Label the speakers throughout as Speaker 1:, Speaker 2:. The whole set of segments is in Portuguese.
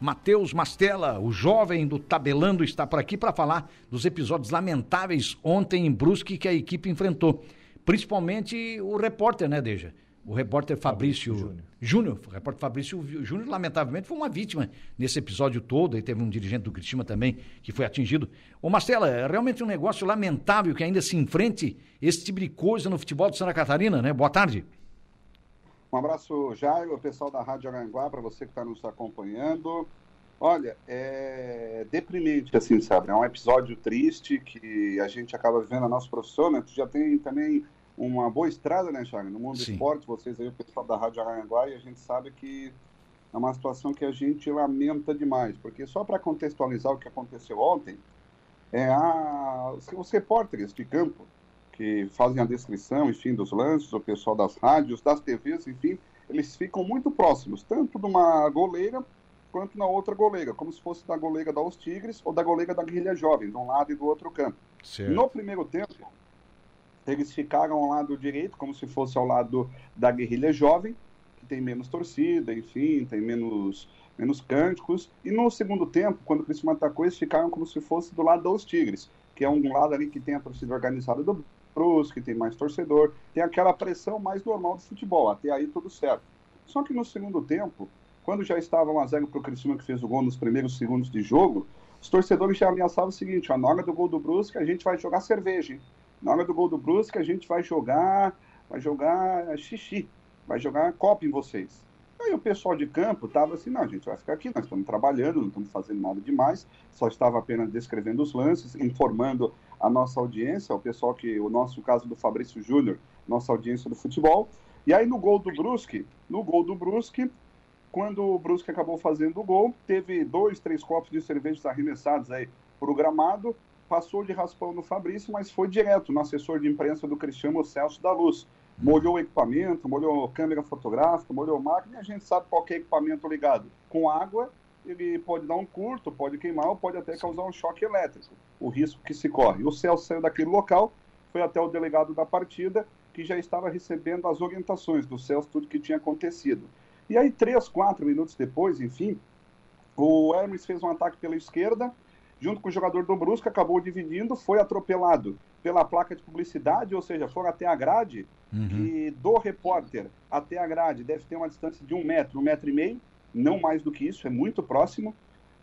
Speaker 1: Matheus Mastella, o jovem do Tabelando, está por aqui para falar dos episódios lamentáveis ontem em Brusque que a equipe enfrentou. Principalmente o repórter, né, Deja? O repórter Fabrício, Fabrício Júnior. O repórter Fabrício Júnior, lamentavelmente, foi uma vítima nesse episódio todo. E teve um dirigente do Cristina também que foi atingido. Ô, Mastella, é realmente um negócio lamentável que ainda se enfrente esse tipo de coisa no futebol de Santa Catarina, né? Boa tarde.
Speaker 2: Um abraço, Jairo, o pessoal da Rádio Aranguá, para você que está nos acompanhando. Olha, é deprimente, assim, sabe? É um episódio triste que a gente acaba vivendo a nossa profissão, né? Tu já tem também uma boa estrada, né, Jairo? No mundo Sim. do esporte, vocês aí, o pessoal da Rádio Aranguá, e a gente sabe que é uma situação que a gente lamenta demais, porque só para contextualizar o que aconteceu ontem, é a, os repórteres de campo que fazem a descrição, enfim, dos lances, o pessoal das rádios, das TVs, enfim, eles ficam muito próximos, tanto de uma goleira quanto na outra goleira, como se fosse da goleira da Os Tigres ou da goleira da Guerrilha Jovem, de um lado e do outro campo. Certo. No primeiro tempo, eles ficaram ao lado direito, como se fosse ao lado da Guerrilha Jovem, que tem menos torcida, enfim, tem menos, menos cânticos. E no segundo tempo, quando o Cristiano atacou, eles ficaram como se fosse do lado dos Tigres, que é um lado ali que tem a torcida organizada do que tem mais torcedor, tem aquela pressão mais normal do futebol, até aí tudo certo. Só que no segundo tempo, quando já estava 1x0 para o Criciúma que fez o gol nos primeiros segundos de jogo, os torcedores já ameaçavam o seguinte, na hora do gol do Brusque a gente vai jogar cerveja, hein? na hora do gol do Brusque a gente vai jogar, vai jogar xixi, vai jogar copo em vocês. Aí o pessoal de campo estava assim, não, a gente vai ficar aqui, nós estamos trabalhando, não estamos fazendo nada demais, só estava apenas descrevendo os lances, informando a nossa audiência, o pessoal que, o nosso caso do Fabrício Júnior, nossa audiência do futebol. E aí no gol do Brusque, no gol do Brusque, quando o Brusque acabou fazendo o gol, teve dois, três copos de cervejas arremessados aí para o gramado, passou de raspão no Fabrício, mas foi direto no assessor de imprensa do Cristiano Celso da Luz molhou o equipamento, molhou câmera fotográfica, molhou máquina, e a gente sabe qual é equipamento ligado com água, ele pode dar um curto, pode queimar ou pode até causar um choque elétrico, o risco que se corre. O Celso saiu daquele local, foi até o delegado da partida, que já estava recebendo as orientações do Celso, tudo que tinha acontecido. E aí, três, quatro minutos depois, enfim, o Hermes fez um ataque pela esquerda, junto com o jogador do Brusque, acabou dividindo, foi atropelado pela placa de publicidade, ou seja, foram até a grade, uhum. e do repórter até a grade deve ter uma distância de um metro, um metro e meio, não mais do que isso, é muito próximo.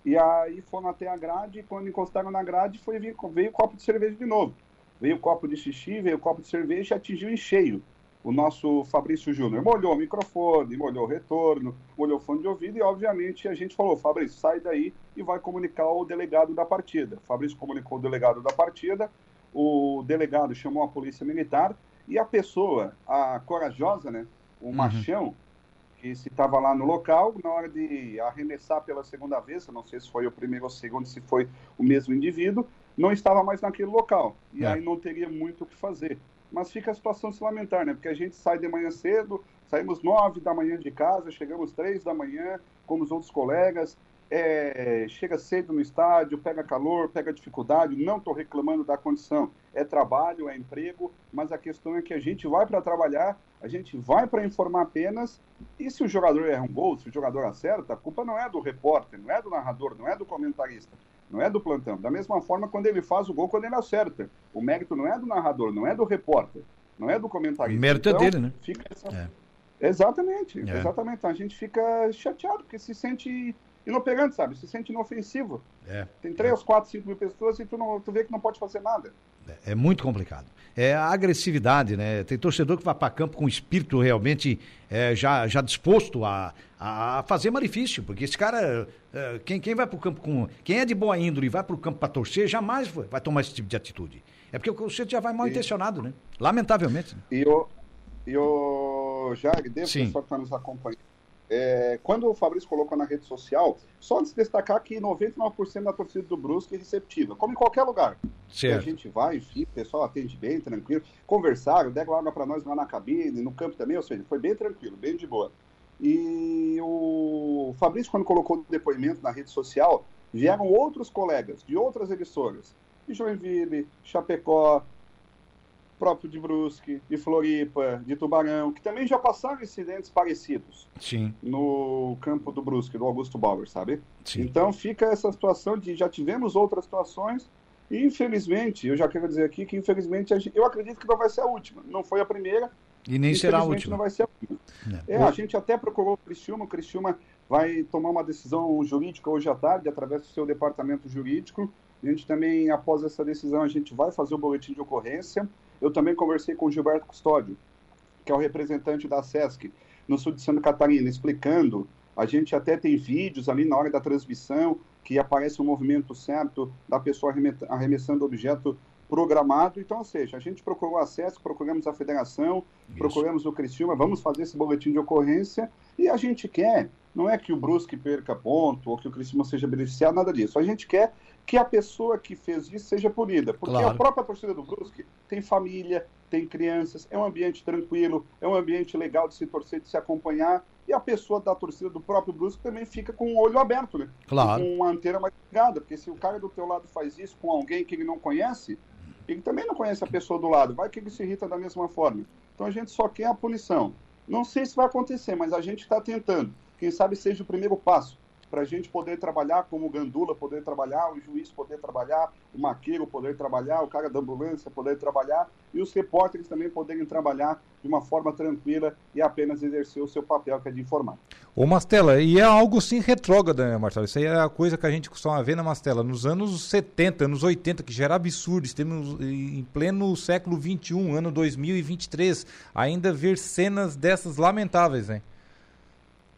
Speaker 2: E aí foram até a grade, e quando encostaram na grade, foi, veio, veio o copo de cerveja de novo. Veio o copo de xixi, veio o copo de cerveja e atingiu em cheio o nosso Fabrício Júnior. Molhou o microfone, molhou o retorno, molhou o fone de ouvido e, obviamente, a gente falou: Fabrício, sai daí e vai comunicar o delegado da partida. Fabrício comunicou o delegado da partida, o delegado chamou a polícia militar e a pessoa, a corajosa, né, o uhum. machão, que se estava lá no local, na hora de arremessar pela segunda vez, eu não sei se foi o primeiro ou o segundo, se foi o mesmo indivíduo, não estava mais naquele local. E é. aí não teria muito o que fazer. Mas fica a situação se lamentar, né? Porque a gente sai de manhã cedo, saímos nove da manhã de casa, chegamos três da manhã, como os outros colegas, é, chega cedo no estádio, pega calor, pega dificuldade, não estou reclamando da condição, é trabalho, é emprego, mas a questão é que a gente vai para trabalhar, a gente vai para informar apenas, e se o jogador erra um gol, se o jogador acerta, a culpa não é do repórter, não é do narrador, não é do comentarista, não é do plantão. Da mesma forma, quando ele faz o gol, quando ele acerta, o mérito não é do narrador, não é do repórter, não é do comentarista.
Speaker 1: O mérito é então, é dele, né?
Speaker 2: Fica essa... é. Exatamente, é. exatamente. Então a gente fica chateado, porque se sente inoperante, sabe? Se sente inofensivo. É. Tem 3, é. 4, 5 mil pessoas e tu, não, tu vê que não pode fazer nada.
Speaker 1: É, é muito complicado. É a agressividade, né? Tem torcedor que vai para campo com espírito realmente é, já, já disposto a, a fazer malefício, porque esse cara, é, quem, quem vai para o campo com. Quem é de boa índole e vai para o campo para torcer, jamais vai tomar esse tipo de atitude. É porque o sujeito já vai mal intencionado, né? Lamentavelmente. Né?
Speaker 2: E o, e o Jag, devo pessoal que está nos acompanhando é, quando o Fabrício colocou na rede social, só de se destacar que 99% da torcida do Brusque é receptiva, como em qualquer lugar. Certo. A gente vai, enfim, o pessoal atende bem, tranquilo, conversaram, deram água para nós lá na cabine, no campo também, ou seja, foi bem tranquilo, bem de boa. E o Fabrício, quando colocou o depoimento na rede social, vieram outros colegas de outras emissoras, de Joinville, Chapecó, próprio de Brusque, de Floripa, de Tubarão, que também já passaram incidentes parecidos
Speaker 1: Sim.
Speaker 2: no campo do Brusque, do Augusto Bauer, sabe?
Speaker 1: Sim.
Speaker 2: Então fica essa situação de já tivemos outras situações e infelizmente, eu já quero dizer aqui que infelizmente eu acredito que não vai ser a última. Não foi a primeira.
Speaker 1: E nem será a última.
Speaker 2: não vai ser a última. É. É, a gente até procurou o Criciúma, o Criciúma vai tomar uma decisão jurídica hoje à tarde, através do seu departamento jurídico. A gente também, após essa decisão, a gente vai fazer o boletim de ocorrência. Eu também conversei com o Gilberto Custódio, que é o representante da SESC no sul de Santa Catarina, explicando. A gente até tem vídeos ali na hora da transmissão que aparece o um movimento certo da pessoa arremessando objeto programado. Então, ou seja, a gente procurou acesso, procuramos a federação, Isso. procuramos o Criciúma, vamos fazer esse boletim de ocorrência e a gente quer, não é que o Brusque perca ponto ou que o Criciúma seja beneficiado, nada disso. A gente quer que a pessoa que fez isso seja punida, porque claro. a própria torcida do Brusque tem família, tem crianças, é um ambiente tranquilo, é um ambiente legal de se torcer, de se acompanhar, e a pessoa da torcida do próprio Brusque também fica com o olho aberto, né?
Speaker 1: Claro.
Speaker 2: Com uma antena mais ligada, porque se o cara do teu lado faz isso com alguém que ele não conhece, ele também não conhece a pessoa do lado, vai que ele se irrita da mesma forma. Então a gente só quer a punição. Não sei se vai acontecer, mas a gente está tentando. Quem sabe seja o primeiro passo para a gente poder trabalhar como o Gandula poder trabalhar, o juiz poder trabalhar, o maqueiro poder trabalhar, o cara da ambulância poder trabalhar e os repórteres também poderem trabalhar de uma forma tranquila e apenas exercer o seu papel, que é de informar.
Speaker 3: Ô Mastela, e é algo sim retrógrado, né, Marcelo? Isso aí é a coisa que a gente costuma ver na Mastela. Nos anos 70, anos 80, que já era absurdo, estamos em pleno século 21, ano 2023, ainda ver cenas dessas lamentáveis, hein?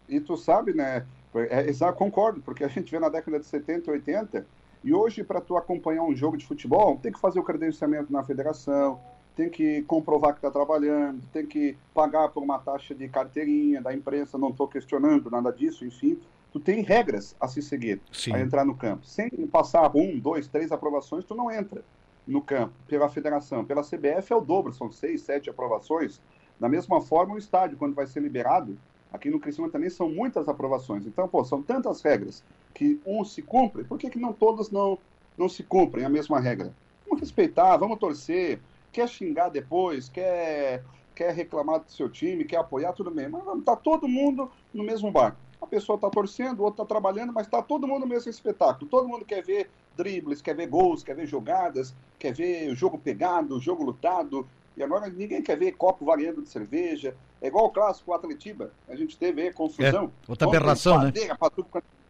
Speaker 2: E tu sabe, né, é, exato, concordo, porque a gente vê na década de 70, 80, e hoje, para tu acompanhar um jogo de futebol, tem que fazer o credenciamento na federação, tem que comprovar que está trabalhando, tem que pagar por uma taxa de carteirinha da imprensa, não estou questionando nada disso, enfim. Tu tem regras a se seguir
Speaker 1: Sim.
Speaker 2: a entrar no campo. Sem passar um, dois, três aprovações, tu não entra no campo. Pela federação, pela CBF é o dobro, são seis, sete aprovações. Da mesma forma, o estádio, quando vai ser liberado, Aqui no Criciúma também são muitas aprovações. Então, pô, são tantas regras que um se cumpre, por que, que não todas não, não se cumprem a mesma regra? Vamos respeitar, vamos torcer. Quer xingar depois, quer, quer reclamar do seu time, quer apoiar, tudo bem. Mas está todo mundo no mesmo barco. A pessoa está torcendo, o outro está trabalhando, mas está todo mundo no mesmo espetáculo. Todo mundo quer ver dribles, quer ver gols, quer ver jogadas, quer ver o jogo pegado, o jogo lutado, e agora ninguém quer ver copo variando de cerveja. É igual o clássico o Atletiba. A gente teve aí, confusão.
Speaker 1: É, outra aberração, né?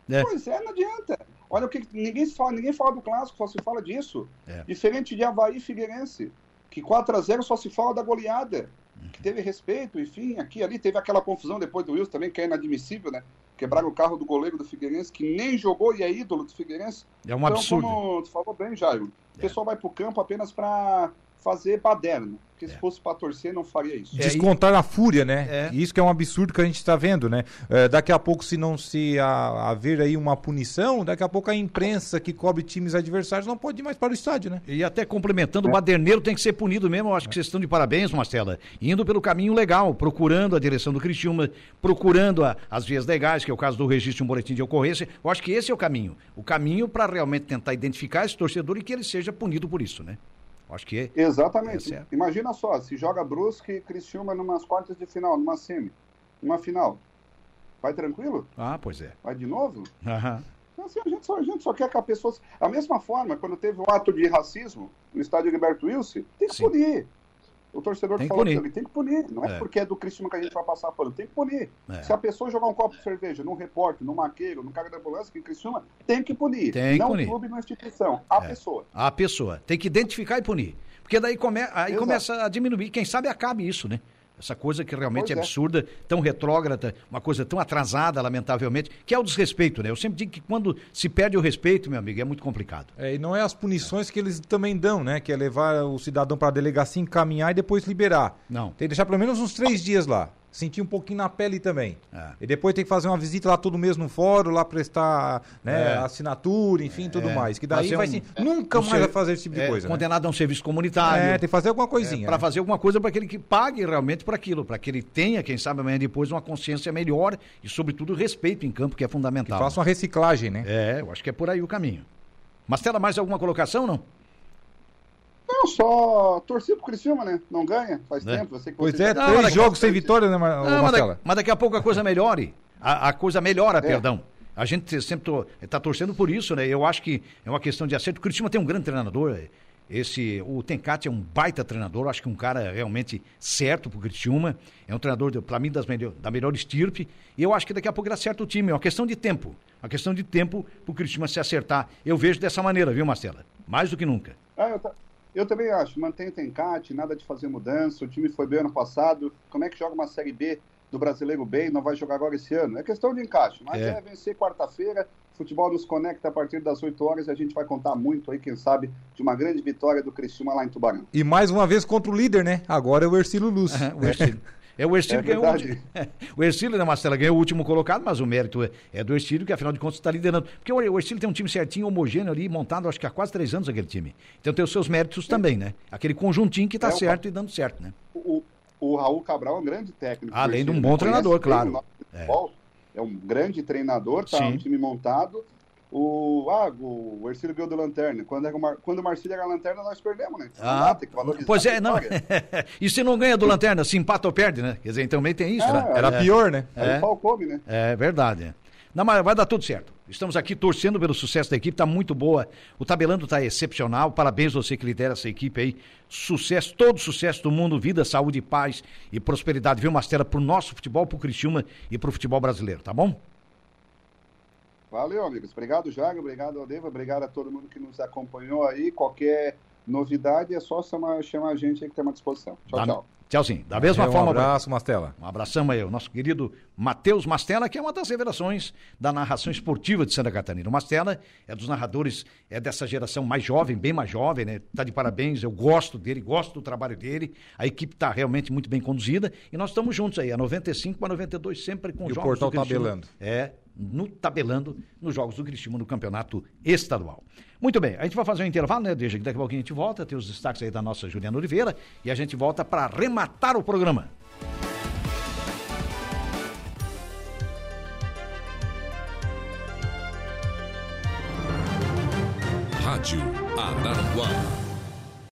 Speaker 2: É. Pois é, não adianta. Olha o que ninguém fala, ninguém fala do clássico, só se fala disso. É. Diferente de Havaí e Figueirense, que 4 a 0 só se fala da goleada, uhum. que teve respeito, enfim, aqui ali teve aquela confusão depois do Wilson também, que é inadmissível, né? Quebraram o carro do goleiro do Figueirense, que nem jogou e é ídolo do Figueirense.
Speaker 1: É um então, absurdo.
Speaker 2: Como tu falou bem, Jairo, o é. pessoal vai pro campo apenas para fazer baderna. Porque se é. fosse para torcer, não faria isso.
Speaker 3: Descontar a fúria, né? É. Isso que é um absurdo que a gente está vendo, né? É, daqui a pouco, se não se a, haver aí uma punição, daqui a pouco a imprensa que cobre times adversários não pode ir mais para o estádio, né?
Speaker 1: E até complementando, o baderneiro tem que ser punido mesmo. Eu acho que vocês estão de parabéns, Marcela. Indo pelo caminho legal, procurando a direção do Criciúma, procurando a, as vias legais, que é o caso do registro de um boletim de ocorrência. Eu acho que esse é o caminho. O caminho para realmente tentar identificar esse torcedor e que ele seja punido por isso, né? Acho que é.
Speaker 2: Exatamente. É Imagina só, se joga Brusque e Criciúma numas quartas de final, numa semi, numa final. Vai tranquilo?
Speaker 1: Ah, pois é.
Speaker 2: Vai de novo?
Speaker 1: Aham.
Speaker 2: Então, assim, a, gente só, a gente só quer que a pessoa. A mesma forma, quando teve um ato de racismo no estádio Gilberto Wilson, tem que Sim. punir. O torcedor tem que falou ele tem que punir. Não é, é, porque é do Cristiano que a gente vai passar pano, tem que punir. É. Se a pessoa jogar um copo de cerveja num repórter, num maqueiro, num cara da ambulância, que em Criciúma, tem que punir.
Speaker 1: Tem
Speaker 2: não
Speaker 1: punir.
Speaker 2: o clube, não a instituição, a é. pessoa.
Speaker 1: A pessoa. Tem que identificar e punir. Porque daí come, aí começa a diminuir. Quem sabe acabe isso, né? Essa coisa que realmente é, é absurda, tão retrógrada, uma coisa tão atrasada, lamentavelmente, que é o desrespeito, né? Eu sempre digo que quando se perde o respeito, meu amigo, é muito complicado.
Speaker 3: É, e não é as punições é. que eles também dão, né? Que é levar o cidadão para a delegacia, encaminhar e depois liberar.
Speaker 1: Não.
Speaker 3: Tem que deixar pelo menos uns três dias lá sentir um pouquinho na pele também. É. E depois tem que fazer uma visita lá todo mês no fórum, lá prestar né, é. assinatura, enfim, é. tudo mais. Que daí fazer vai um, ser, nunca um mais ser, vai fazer esse tipo de
Speaker 1: é,
Speaker 3: coisa.
Speaker 1: Né? Condenado né? a um serviço comunitário. É,
Speaker 3: tem que fazer alguma coisinha.
Speaker 1: Para né? fazer alguma coisa para aquele que pague realmente por aquilo, para que ele tenha, quem sabe amanhã depois, uma consciência melhor e, sobretudo, respeito em campo, que é fundamental.
Speaker 3: Que faça uma reciclagem, né?
Speaker 1: É, eu acho que é por aí o caminho. Mastela, mais alguma colocação, não?
Speaker 2: Não, só torci pro Criciúma, né? Não ganha, faz
Speaker 1: É.
Speaker 2: tempo. Eu sei que
Speaker 3: Pois
Speaker 2: você
Speaker 3: é,
Speaker 1: Não,
Speaker 3: três
Speaker 1: daqui-
Speaker 3: jogos sem vitória, né, Mar-
Speaker 1: Não, mas,
Speaker 3: Marcela?
Speaker 1: daqui, mas daqui a pouco a coisa melhore. A, a coisa melhora, perdão. A gente sempre está torcendo por isso, né? Eu acho que é uma questão de acerto. O Curitiba tem um grande treinador. Esse, o Tencati é um baita treinador, eu acho que um cara realmente certo pro Criciúma. É um treinador, para mim, das melhor, da melhor estirpe. E eu acho que daqui a pouco ele acerta o time. É uma questão de tempo. Uma questão de tempo pro Criciúma se acertar. Eu vejo dessa maneira, viu, Marcela? Mais do que nunca.
Speaker 2: Ah, eu, eu também acho. Mantém o Tencate, nada de fazer mudança. O time foi bem ano passado. Como é que joga uma Série B do Brasileiro B e não vai jogar agora esse ano? É questão de encaixe. Mas
Speaker 1: É.
Speaker 2: é, vencer quarta-feira. Futebol nos conecta a partir das 8 horas e a gente vai contar muito aí, quem sabe, de uma grande vitória do Criciúma lá em Tubarão.
Speaker 3: E mais uma vez contra o líder, né? Agora é o Ercílio Luz.
Speaker 1: o Ercílio. É o Ercílio
Speaker 2: É
Speaker 1: que ganhou o último. O Ercílio, né, Marcela, ganhou o último colocado, mas o mérito é, é do Ercílio, que afinal de contas está liderando. Porque o o Ercílio tem um time certinho, homogêneo ali, montado, acho que há quase três anos aquele time. Então tem os seus méritos também, né? Aquele conjuntinho que está
Speaker 2: É, o-
Speaker 1: certo e dando certo, né?
Speaker 2: O, o Raul Cabral é um grande técnico.
Speaker 1: Além de um bom treinador, claro.
Speaker 2: o futebol. É. um grande treinador, tá?
Speaker 1: Sim.
Speaker 2: Um time montado. O, ah, o Ercílio ganhou do Lanterna. Quando, era o Mar- quando o Marcílio era Lanterna, nós perdemos, né?
Speaker 1: Ah,
Speaker 2: tem que valorizar
Speaker 1: pois é, não. e se não ganha do Lanterna, se empata ou perde, né? Quer dizer, também tem isso,
Speaker 2: É,
Speaker 1: né?
Speaker 3: Era pior, né?
Speaker 2: Aí
Speaker 1: É.
Speaker 2: o pau come, né?
Speaker 1: É verdade. é. Não, mas vai dar tudo certo. Estamos aqui torcendo pelo sucesso da equipe, está muito boa. O Tabelando está excepcional. Parabéns você que lidera essa equipe aí. Sucesso, todo sucesso do mundo, vida, saúde, paz e prosperidade. Viu, Mastera, pro nosso futebol, pro Criciúma e pro futebol brasileiro, tá bom?
Speaker 2: Valeu, amigos. Obrigado, Jago. Obrigado, Aldeva. Obrigado a todo mundo que nos acompanhou aí. Qualquer novidade é só chamar, chamar a gente aí que tem à disposição. Tchau,
Speaker 1: Da-
Speaker 2: tchau.
Speaker 1: Tchauzinho. Da mesma
Speaker 3: É, um
Speaker 1: forma.
Speaker 3: abraço, Mastela.
Speaker 1: Um abração aí, o nosso querido Matheus Mastella, que é uma das revelações da narração esportiva de Santa Catarina. O Mastella é dos narradores, é dessa geração mais jovem, bem mais jovem, né? Tá de parabéns, eu gosto dele, gosto do trabalho dele. A equipe está realmente muito bem conduzida e nós estamos juntos aí, a 95 para 92, sempre com
Speaker 3: E o
Speaker 1: jogos
Speaker 3: Portal
Speaker 1: do Criciúma.
Speaker 3: Tabelando.
Speaker 1: É, no tabelando nos jogos do Criciúma no campeonato estadual. Muito bem, a gente vai fazer um intervalo, né, Deixa que daqui a pouquinho a gente volta, tem os destaques aí da nossa Juliana Oliveira e a gente volta para arrematar o programa.